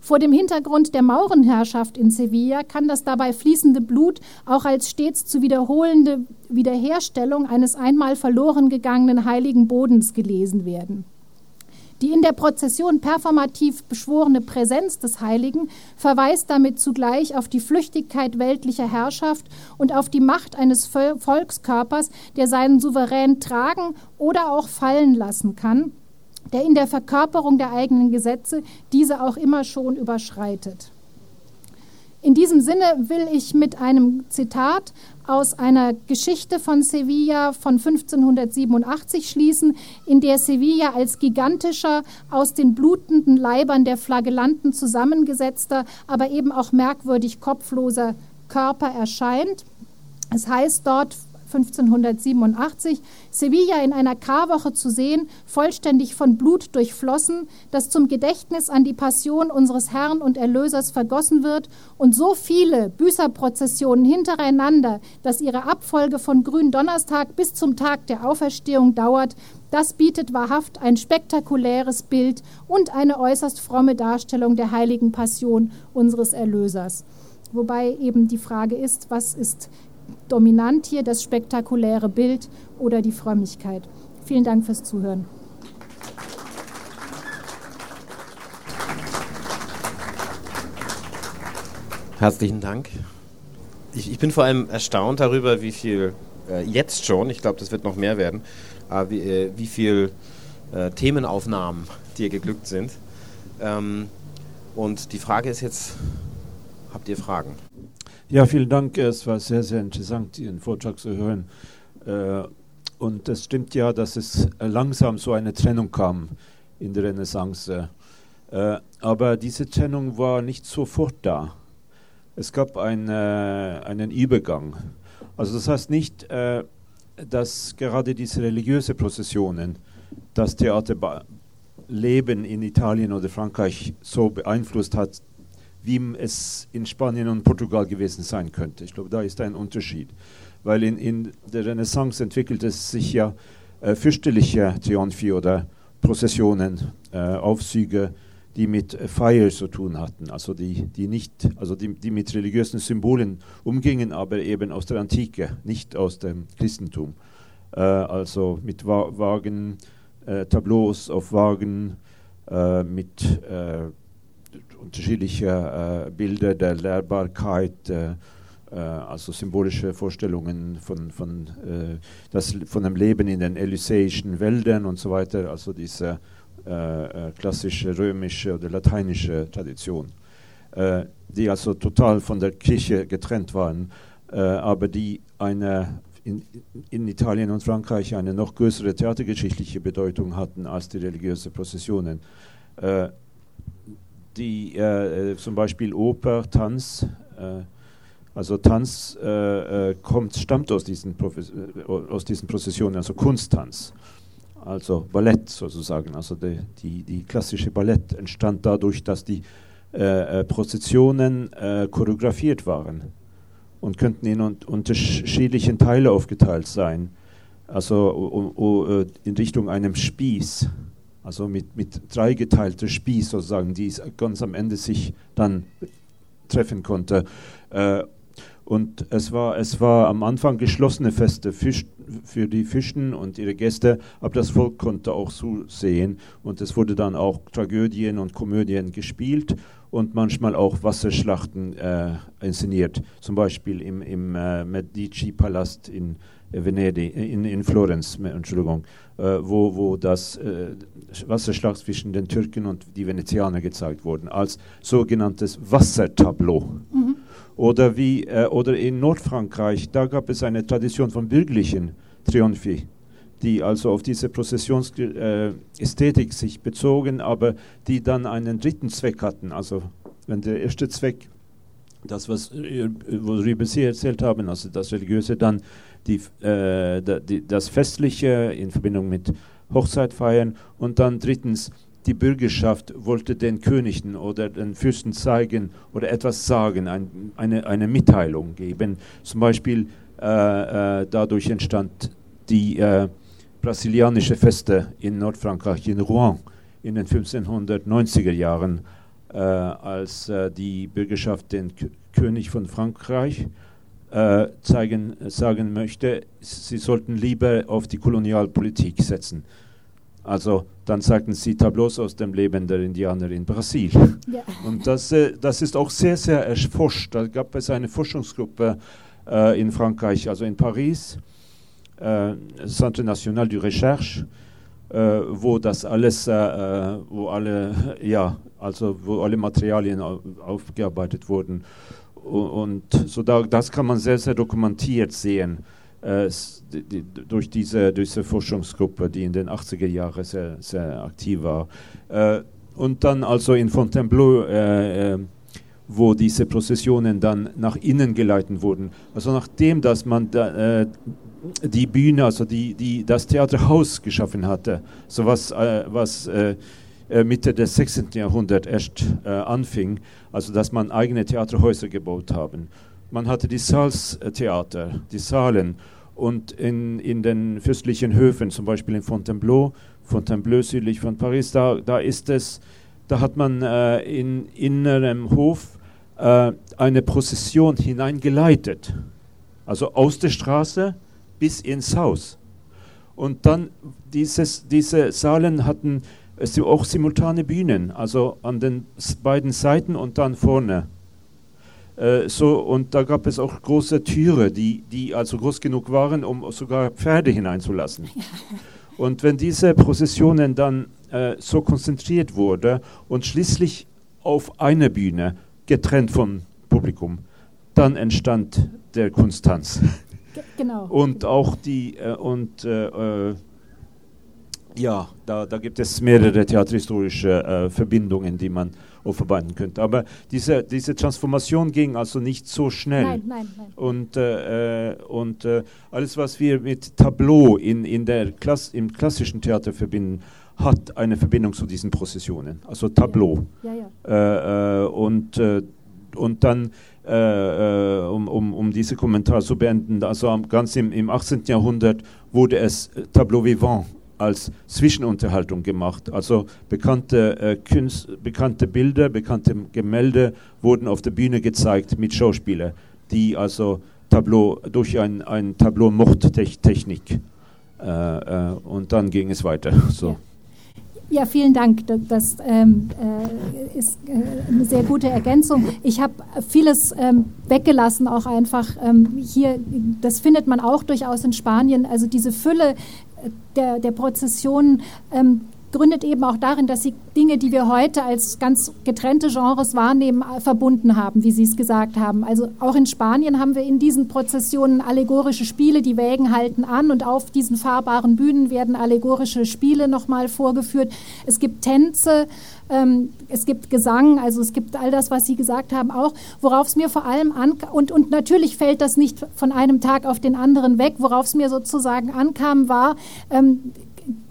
Vor dem Hintergrund der Maurenherrschaft in Sevilla kann das dabei fließende Blut auch als stets zu wiederholende Wiederherstellung eines einmal verloren gegangenen heiligen Bodens gelesen werden. Die in der Prozession performativ beschworene Präsenz des Heiligen verweist damit zugleich auf die Flüchtigkeit weltlicher Herrschaft und auf die Macht eines Volkskörpers, der seinen Souverän tragen oder auch fallen lassen kann, der in der Verkörperung der eigenen Gesetze diese auch immer schon überschreitet. In diesem Sinne will ich mit einem Zitat aus einer Geschichte von Sevilla von 1587 schließen, in der Sevilla als gigantischer, aus den blutenden Leibern der Flagellanten zusammengesetzter, aber eben auch merkwürdig kopfloser Körper erscheint. Es heißt dort 1587, Sevilla in einer Karwoche zu sehen, vollständig von Blut durchflossen, das zum Gedächtnis an die Passion unseres Herrn und Erlösers vergossen wird, und so viele Büßerprozessionen hintereinander, dass ihre Abfolge von Gründonnerstag bis zum Tag der Auferstehung dauert, das bietet wahrhaft ein spektakuläres Bild und eine äußerst fromme Darstellung der heiligen Passion unseres Erlösers. Wobei eben die Frage ist, was ist dominant hier das spektakuläre Bild oder die Frömmigkeit. Vielen Dank fürs Zuhören. Herzlichen Dank. Ich, ich, bin vor allem erstaunt darüber, wie viel äh, jetzt schon, ich glaube, das wird noch mehr werden, äh, wie, äh, wie viel äh, Themenaufnahmen dir geglückt sind. Ähm, und die Frage ist jetzt, habt ihr Fragen? Ja, vielen Dank. Es war sehr, sehr interessant, Ihren Vortrag zu hören. Äh, und es stimmt ja, dass es langsam so eine Trennung kam in der Renaissance. Äh, aber diese Trennung war nicht sofort da. Es gab ein, einen Übergang. Also das heißt nicht, äh, dass gerade diese religiöse Prozessionen das Theaterleben in Italien oder Frankreich so beeinflusst hat, wie es in Spanien und Portugal gewesen sein könnte. Ich glaube, da ist ein Unterschied. Weil in, in der Renaissance entwickelt es sich ja äh, fürchterliche Triumphi oder Prozessionen, äh, Aufzüge, die mit Feier zu tun hatten, also die, die nicht, also die, die mit religiösen Symbolen umgingen, aber eben aus der Antike, nicht aus dem Christentum. Äh, also mit Wa Wagen, äh, Tableaus auf Wagen, äh, mit äh, unterschiedliche äh, Bilder der Lehrbarkeit, äh, äh, also symbolische Vorstellungen von, von, äh, das, von dem Leben in den elysäischen Wäldern und so weiter, also diese äh, äh klassische römische oder lateinische Tradition, äh, die also total von der Kirche getrennt waren, äh, aber die eine in, in, Italien und Frankreich eine noch größere theatergeschichtliche Bedeutung hatten als die religiösen Prozessionen. Die zum Beispiel Oper, Tanz, also Tanz äh, äh, kommt, stammt aus diesen, äh, aus diesen Prozessionen, also Kunsttanz, also Ballett sozusagen. Also die, die, die klassische Ballett entstand dadurch, dass die äh, äh Prozessionen äh, choreografiert waren und könnten in un unterschiedlichen Teile aufgeteilt sein, also in Richtung einem Spieß, also mit, mit dreigeteilter Spieß sozusagen, die ganz am Ende sich dann treffen konnte. Und es war, es war am Anfang geschlossene Feste Fisch, für die Fischen und ihre Gäste, aber das Volk konnte auch zusehen. Und es wurde dann auch Tragödien und Komödien gespielt und manchmal auch Wasserschlachten äh, inszeniert. Zum Beispiel im, im äh, Medici-Palast in Venedig, in, in Florenz, Entschuldigung, äh, wo, wo das äh, Wasserschlacht zwischen den Türken und die Venezianer gezeigt wurde, als sogenanntes Wassertableau. Mhm. Oder, wie, äh, oder in Nordfrankreich, da gab es eine Tradition von bürgerlichen Triumphi, die also auf diese Prozessionsästhetik äh, sich bezogen, aber die dann einen dritten Zweck hatten. Also wenn der erste Zweck, das, was, worüber Sie erzählt haben, also das Religiöse, dann die, äh, die, das Festliche in Verbindung mit Hochzeit feiern und dann drittens die Bürgerschaft wollte den Königen oder den Fürsten zeigen oder etwas sagen, ein, eine, eine Mitteilung geben. Zum Beispiel äh, äh, dadurch entstand die äh, brasilianische Feste in Nordfrankreich, in Rouen, in den 1590er Jahren, äh, als äh, die Bürgerschaft den K König von Frankreich äh, zeigen, sagen möchte, sie sollten lieber auf die Kolonialpolitik setzen. Also dann sagten sie Tableaus aus dem Leben der Indianer in Brasilien. Ja. Und das, äh, das ist auch sehr, sehr erforscht. Da gab es eine Forschungsgruppe äh, in Frankreich, also in Paris, äh, Centre National de Recherche, wo das alles, wo alle, ja, also wo alle Materialien aufgearbeitet wurden. Und so da, das kann man sehr, sehr dokumentiert sehen äh, die, durch, diese, durch diese Forschungsgruppe, die in den 80er Jahren sehr, sehr aktiv war. Äh, und dann also in Fontainebleau, äh, äh, wo diese Prozessionen dann nach innen geleitet wurden. Also nachdem, dass man da, äh, die Bühne, also die, die, das Theaterhaus geschaffen hatte, so was, äh, was Mitte des 16. Jahrhunderts erst anfing, also dass man eigene Theaterhäuser gebaut haben. Man hatte die Salstheater, die Saalen und in, in den fürstlichen Höfen, zum Beispiel in Fontainebleau, Fontainebleau südlich von Paris, da, da ist es, da hat man äh, in innerem Hof äh, eine Prozession hineingeleitet, also aus der Straße bis ins Haus. Und dann dieses, diese Saalen hatten äh, auch simultane Bühnen, also an den beiden Seiten und dann vorne. Äh, so, und da gab es auch große Türe, die, die also groß genug waren, um sogar Pferde hineinzulassen. Und wenn diese Prozessionen dann äh, so konzentriert wurden und schließlich auf einer Bühne, getrennt vom Publikum, dann entstand der Kunsttanz. Genau. Und auch die, äh, und äh, äh, ja, da, da gibt es mehrere theaterhistorische äh, Verbindungen, die man verbinden könnte. Aber diese, diese Transformation ging also nicht so schnell. Nein, nein, nein. Und, äh, und äh, alles, was wir mit Tableau in, in der Klass, im klassischen Theater verbinden, hat eine Verbindung zu diesen Prozessionen, also Tableau. Ja. Ja, ja. Äh, äh und, äh, und dann, äh, um, um, um diese Kommentar zu beenden, also ganz im, im 18. Jahrhundert wurde es Tableau vivant als Zwischenunterhaltung gemacht. Also bekannte, äh, Künst, bekannte Bilder, bekannte Gemälde wurden auf der Bühne gezeigt mit Schauspielern, die also Tableau, durch ein, ein Tableau-Mordtechnik äh, äh, und dann ging es weiter. So. Ja, vielen Dank. Das ähm, äh, ist äh, eine sehr gute Ergänzung. Ich habe vieles ähm, weggelassen, auch einfach ähm, hier. Das findet man auch durchaus in Spanien. Also diese Fülle der, der Prozessionen ähm, gründet eben auch darin, dass sie Dinge, die wir heute als ganz getrennte Genres wahrnehmen, äh, verbunden haben, wie Sie es gesagt haben. Also auch in Spanien haben wir in diesen Prozessionen allegorische Spiele, die Wägen halten an und auf diesen fahrbaren Bühnen werden allegorische Spiele nochmal vorgeführt. Es gibt Tänze, ähm, es gibt Gesang, also es gibt all das, was Sie gesagt haben, auch, worauf es mir vor allem an und, und natürlich fällt das nicht von einem Tag auf den anderen weg, worauf es mir sozusagen ankam, war, ähm,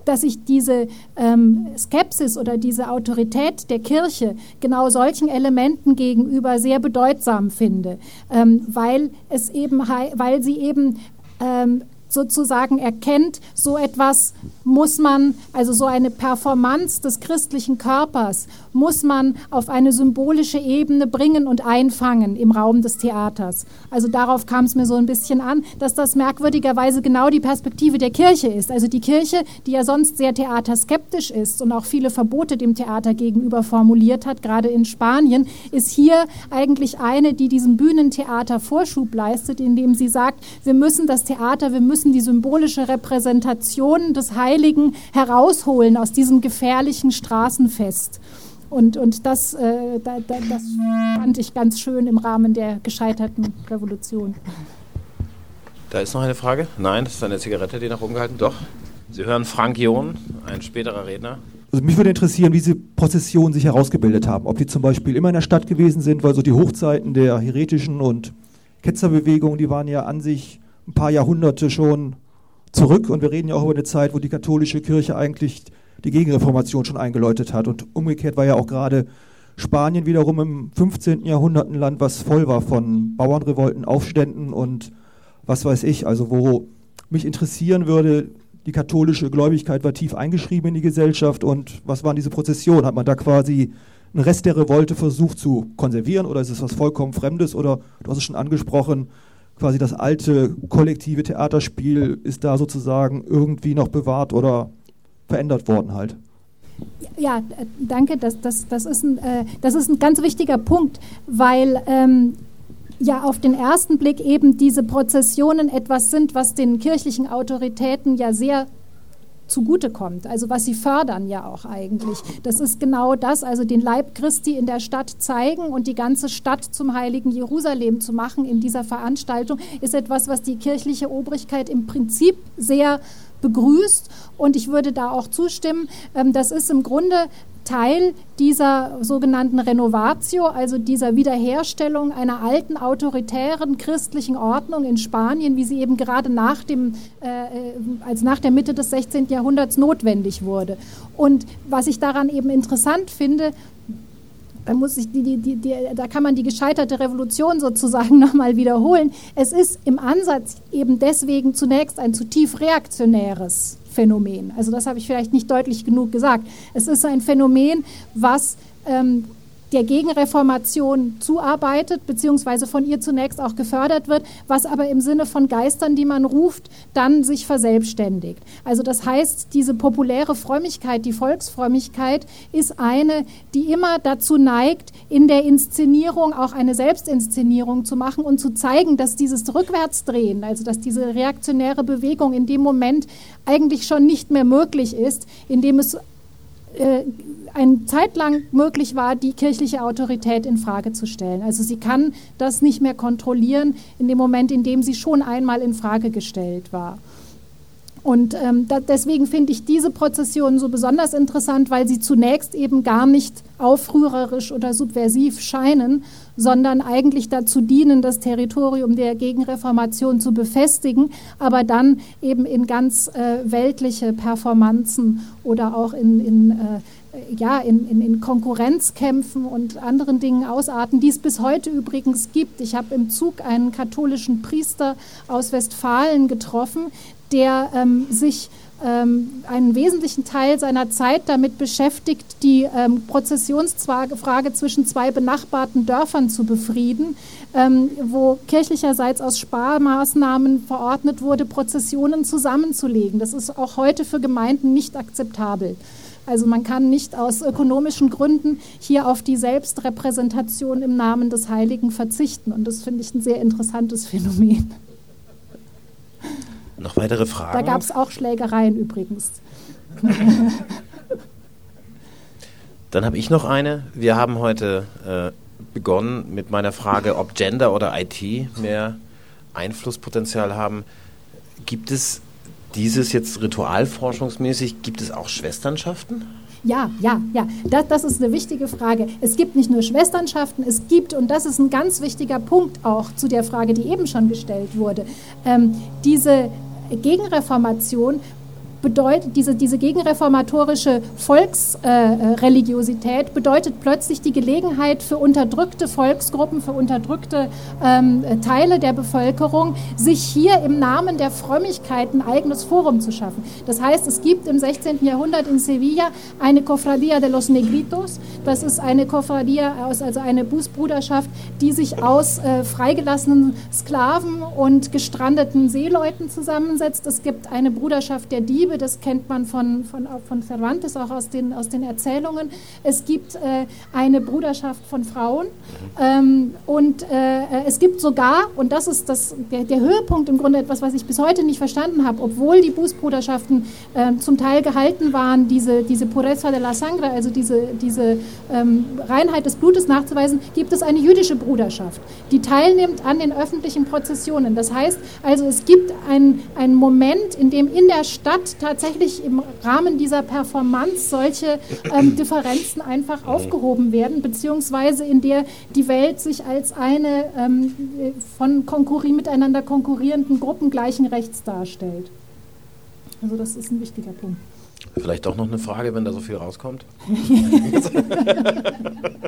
dass ich diese ähm, Skepsis oder diese Autorität der Kirche genau solchen Elementen gegenüber sehr bedeutsam finde, ähm, weil es eben, weil sie eben ähm, sozusagen erkennt, so etwas muss man, also so eine Performance des christlichen Körpers, muss man auf eine symbolische Ebene bringen und einfangen im Raum des Theaters. Also darauf kam es mir so ein bisschen an, dass das merkwürdigerweise genau die Perspektive der Kirche ist. Also die Kirche, die ja sonst sehr theaterskeptisch ist und auch viele Verbote dem Theater gegenüber formuliert hat, gerade in Spanien, ist hier eigentlich eine, die diesem Bühnentheater Vorschub leistet, indem sie sagt, wir müssen das Theater, wir müssen die symbolische Repräsentation des Heiligen herausholen aus diesem gefährlichen Straßenfest. Und, und das, äh, da, da, das fand ich ganz schön im Rahmen der gescheiterten Revolution. Da ist noch eine Frage. Nein, das ist eine Zigarette, die nach oben gehalten. Doch. Sie hören Frank John, ein späterer Redner. Also mich würde interessieren, wie diese Prozessionen sich herausgebildet haben. Ob die zum Beispiel immer in der Stadt gewesen sind, weil so die Hochzeiten der heretischen und Ketzerbewegung, die waren ja an sich ein paar Jahrhunderte schon zurück. Und wir reden ja auch über eine Zeit, wo die katholische Kirche eigentlich die Gegenreformation schon eingeläutet hat. Und umgekehrt war ja auch gerade Spanien wiederum im 15. Jahrhundert ein Land, was voll war von Bauernrevolten, Aufständen und was weiß ich. Also wo mich interessieren würde, die katholische Gläubigkeit war tief eingeschrieben in die Gesellschaft und was waren diese Prozessionen? Hat man da quasi einen Rest der Revolte versucht zu konservieren oder ist es was vollkommen Fremdes oder du hast es schon angesprochen, quasi das alte kollektive Theaterspiel ist da sozusagen irgendwie noch bewahrt oder verändert worden halt. Ja, danke. Das, das, das, ist, ein, äh, das ist ein ganz wichtiger Punkt, weil ähm, ja auf den ersten Blick eben diese Prozessionen etwas sind, was den kirchlichen Autoritäten ja sehr zugutekommt, also was sie fördern ja auch eigentlich. Das ist genau das, also den Leib Christi in der Stadt zeigen und die ganze Stadt zum heiligen Jerusalem zu machen in dieser Veranstaltung, ist etwas, was die kirchliche Obrigkeit im Prinzip sehr begrüßt und ich würde da auch zustimmen. Ähm, das ist im Grunde Teil dieser sogenannten Renovatio, also dieser Wiederherstellung einer alten autoritären christlichen Ordnung in Spanien, wie sie eben gerade nach dem, äh, äh als nach der Mitte des 16. Jahrhunderts notwendig wurde. Und was ich daran eben interessant finde, da, muss ich die, die, die, da kann man die gescheiterte Revolution sozusagen nochmal wiederholen. Es ist im Ansatz eben deswegen zunächst ein zutiefst reaktionäres Phänomen. Also das habe ich vielleicht nicht deutlich genug gesagt. Es ist ein Phänomen, was ähm, der Gegenreformation zuarbeitet, beziehungsweise von ihr zunächst auch gefördert wird, was aber im Sinne von Geistern, die man ruft, dann sich verselbstständigt. Also das heißt, diese populäre Frömmigkeit, die Volksfrömmigkeit, ist eine, die immer dazu neigt, in der Inszenierung auch eine Selbstinszenierung zu machen und zu zeigen, dass dieses Rückwärtsdrehen, also dass diese reaktionäre Bewegung in dem Moment eigentlich schon nicht mehr möglich ist, indem es äh, eine Zeit lang möglich war, die kirchliche Autorität in Frage zu stellen. Also sie kann das nicht mehr kontrollieren in dem Moment, in dem sie schon einmal in Frage gestellt war. Und ähm, da, deswegen finde ich diese Prozession so besonders interessant, weil sie zunächst eben gar nicht aufrührerisch oder subversiv scheinen, sondern eigentlich dazu dienen, das Territorium der Gegenreformation zu befestigen, aber dann eben in ganz äh, weltliche Performanzen oder auch in, in äh, ja, in, in, in, Konkurrenzkämpfen und anderen Dingen ausarten, die es bis heute übrigens gibt. Ich habe im Zug einen katholischen Priester aus Westfalen getroffen, der ähm, sich ähm, einen wesentlichen Teil seiner Zeit damit beschäftigt, die ähm, Prozessionsfrage zwischen zwei benachbarten Dörfern zu befrieden, ähm, wo kirchlicherseits aus Sparmaßnahmen verordnet wurde, Prozessionen zusammenzulegen. Das ist auch heute für Gemeinden nicht akzeptabel Also man kann nicht aus ökonomischen Gründen hier auf die Selbstrepräsentation im Namen des Heiligen verzichten. Und das finde ich ein sehr interessantes Phänomen. Noch weitere Fragen? Da gab es auch Schlägereien übrigens. Dann habe ich noch eine. Wir haben heute äh, begonnen mit meiner Frage, ob Gender oder IT mehr Einflusspotenzial haben. Gibt es dieses jetzt ritualforschungsmäßig, gibt es auch Schwesternschaften? Ja, ja, ja, das, das ist eine wichtige Frage. Es gibt nicht nur Schwesternschaften, es gibt, und das ist ein ganz wichtiger Punkt auch zu der Frage, die eben schon gestellt wurde, ähm, diese Gegenreformation bedeutet, diese, diese gegenreformatorische Volksreligiosität äh, bedeutet plötzlich die Gelegenheit für unterdrückte Volksgruppen, für unterdrückte ähm, Teile der Bevölkerung, sich hier im Namen der Frömmigkeit ein eigenes Forum zu schaffen. Das heißt, es gibt im 16. Jahrhundert in Sevilla eine Cofradia de los Negritos. Das ist eine Cofradia, also eine Bußbruderschaft, die sich aus äh, freigelassenen Sklaven und gestrandeten Seeleuten zusammensetzt. Es gibt eine Bruderschaft der Diebe, Das kennt man von, von, von Cervantes, auch aus den, aus den Erzählungen. Es gibt äh, eine Bruderschaft von Frauen ähm, und äh, es gibt sogar, und das ist das, der, der, Höhepunkt im Grunde etwas, was ich bis heute nicht verstanden habe, obwohl die Bußbruderschaften äh, zum Teil gehalten waren, diese, diese Pureza de la Sangre, also diese, diese ähm, Reinheit des Blutes nachzuweisen, gibt es eine jüdische Bruderschaft, die teilnimmt an den öffentlichen Prozessionen. Das heißt also, es gibt einen Moment, in dem in der Stadt tatsächlich im Rahmen dieser Performance solche ähm, Differenzen einfach aufgehoben werden, beziehungsweise in der die Welt sich als eine ähm, von konkurri miteinander konkurrierenden Gruppen gleichen Rechts darstellt. Also das ist ein wichtiger Punkt. Vielleicht doch noch eine Frage, wenn da so viel rauskommt.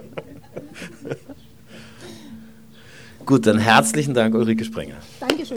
Gut, dann herzlichen Dank, Ulrike Sprenger. Dankeschön.